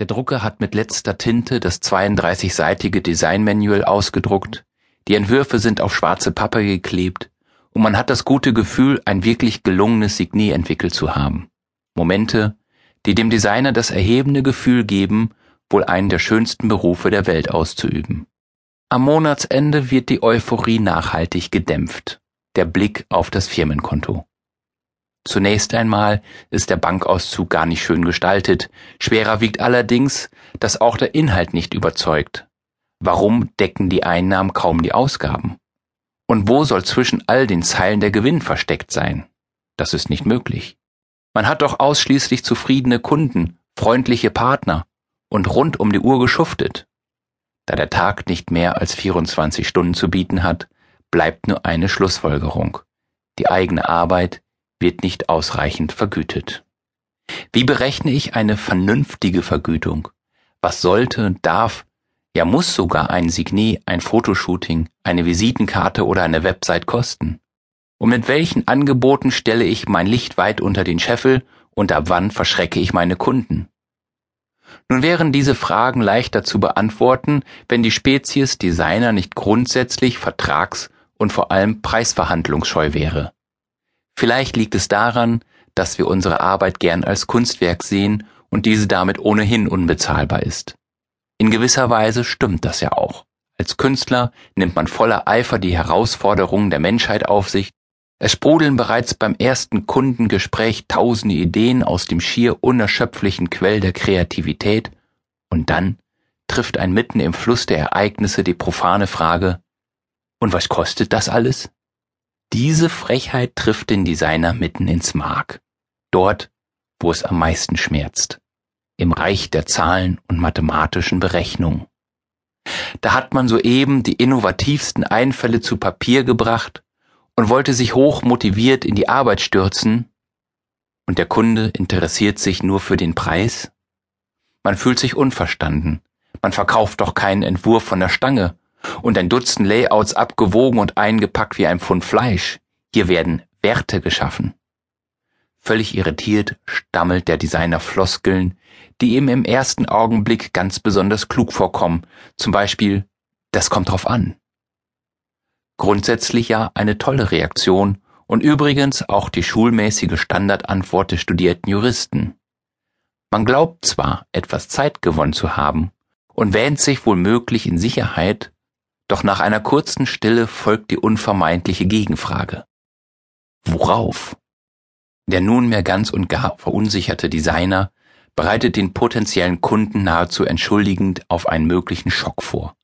Der Drucker hat mit letzter Tinte das 32-seitige Designmanual ausgedruckt, die Entwürfe sind auf schwarze Pappe geklebt und man hat das gute Gefühl, ein wirklich gelungenes Signet entwickelt zu haben. Momente, die dem Designer das erhebende Gefühl geben, wohl einen der schönsten Berufe der Welt auszuüben. Am Monatsende wird die Euphorie nachhaltig gedämpft, der Blick auf das Firmenkonto. Zunächst einmal ist der Bankauszug gar nicht schön gestaltet, schwerer wiegt allerdings, dass auch der Inhalt nicht überzeugt. Warum decken die Einnahmen kaum die Ausgaben? Und wo soll zwischen all den Zeilen der Gewinn versteckt sein? Das ist nicht möglich. Man hat doch ausschließlich zufriedene Kunden, freundliche Partner und rund um die Uhr geschuftet. Da der Tag nicht mehr als 24 Stunden zu bieten hat, bleibt nur eine Schlussfolgerung. Die eigene Arbeit wird nicht ausreichend vergütet. Wie berechne ich eine vernünftige Vergütung? Was sollte, darf, ja muss sogar ein Signet, ein Fotoshooting, eine Visitenkarte oder eine Website kosten? Und mit welchen Angeboten stelle ich mein Licht weit unter den Scheffel und ab wann verschrecke ich meine Kunden? Nun wären diese Fragen leichter zu beantworten, wenn die Spezies Designer nicht grundsätzlich vertrags- und vor allem preisverhandlungsscheu wäre. Vielleicht liegt es daran, dass wir unsere Arbeit gern als Kunstwerk sehen und diese damit ohnehin unbezahlbar ist. In gewisser Weise stimmt das ja auch. Als Künstler nimmt man voller Eifer die Herausforderungen der Menschheit auf sich. Es sprudeln bereits beim ersten Kundengespräch tausende Ideen aus dem schier unerschöpflichen Quell der Kreativität und dann trifft ein mitten im Fluss der Ereignisse die profane Frage, und was kostet das alles? Diese Frechheit trifft den Designer mitten ins Mark. Dort, wo es am meisten schmerzt. Im Reich der Zahlen und mathematischen Berechnungen. Da hat man soeben die innovativsten Einfälle zu Papier gebracht und wollte sich hoch motiviert in die Arbeit stürzen, und der Kunde interessiert sich nur für den Preis? Man fühlt sich unverstanden. Man verkauft doch keinen Entwurf von der Stange, und ein Dutzend Layouts abgewogen und eingepackt wie ein Pfund Fleisch. Hier werden Werte geschaffen. Völlig irritiert stammelt der Designer Floskeln, die ihm im ersten Augenblick ganz besonders klug vorkommen, zum Beispiel, das kommt drauf an. Grundsätzlich ja eine tolle Reaktion und übrigens auch die schulmäßige Standardantwort des studierten Juristen. Man glaubt zwar, etwas Zeit gewonnen zu haben und wähnt sich wohl möglich in Sicherheit, doch nach einer kurzen Stille folgt die unvermeidliche Gegenfrage. Worauf? Der nunmehr ganz und gar verunsicherte Designer bereitet den potenziellen Kunden nahezu entschuldigend auf einen möglichen Schock vor.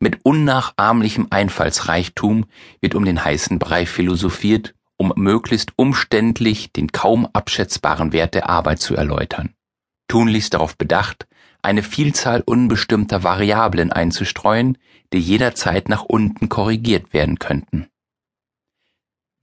Mit unnachahmlichem Einfallsreichtum wird um den heißen Brei philosophiert, um möglichst umständlich den kaum abschätzbaren Wert der Arbeit zu erläutern. Tunlichst darauf bedacht, eine Vielzahl unbestimmter Variablen einzustreuen, die jederzeit nach unten korrigiert werden könnten.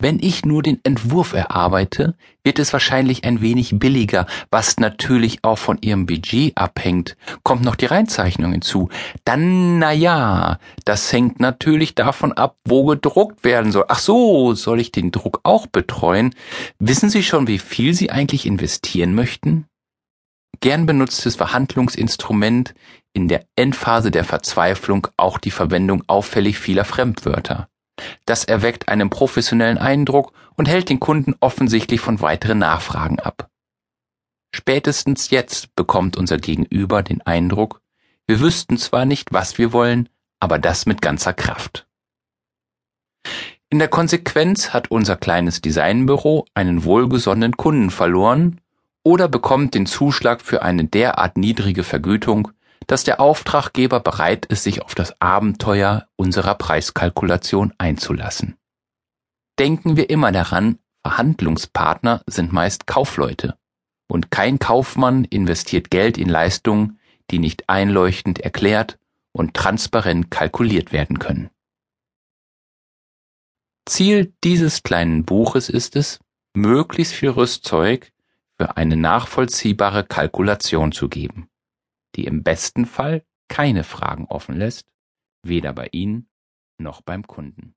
Wenn ich nur den Entwurf erarbeite, wird es wahrscheinlich ein wenig billiger, was natürlich auch von Ihrem Budget abhängt. Kommt noch die Reinzeichnung hinzu. Dann, na ja, das hängt natürlich davon ab, wo gedruckt werden soll. Ach so, soll ich den Druck auch betreuen? Wissen Sie schon, wie viel Sie eigentlich investieren möchten? Gern benutztes Verhandlungsinstrument in der Endphase der Verzweiflung auch die Verwendung auffällig vieler Fremdwörter. Das erweckt einen professionellen Eindruck und hält den Kunden offensichtlich von weiteren Nachfragen ab. Spätestens jetzt bekommt unser Gegenüber den Eindruck, wir wüssten zwar nicht, was wir wollen, aber das mit ganzer Kraft. In der Konsequenz hat unser kleines Designbüro einen wohlgesonnenen Kunden verloren oder bekommt den Zuschlag für eine derart niedrige Vergütung, dass der Auftraggeber bereit ist, sich auf das Abenteuer unserer Preiskalkulation einzulassen. Denken wir immer daran, Verhandlungspartner sind meist Kaufleute, und kein Kaufmann investiert Geld in Leistungen, die nicht einleuchtend erklärt und transparent kalkuliert werden können. Ziel dieses kleinen Buches ist es, möglichst viel Rüstzeug für eine nachvollziehbare Kalkulation zu geben, die im besten Fall keine Fragen offen lässt, weder bei Ihnen noch beim Kunden.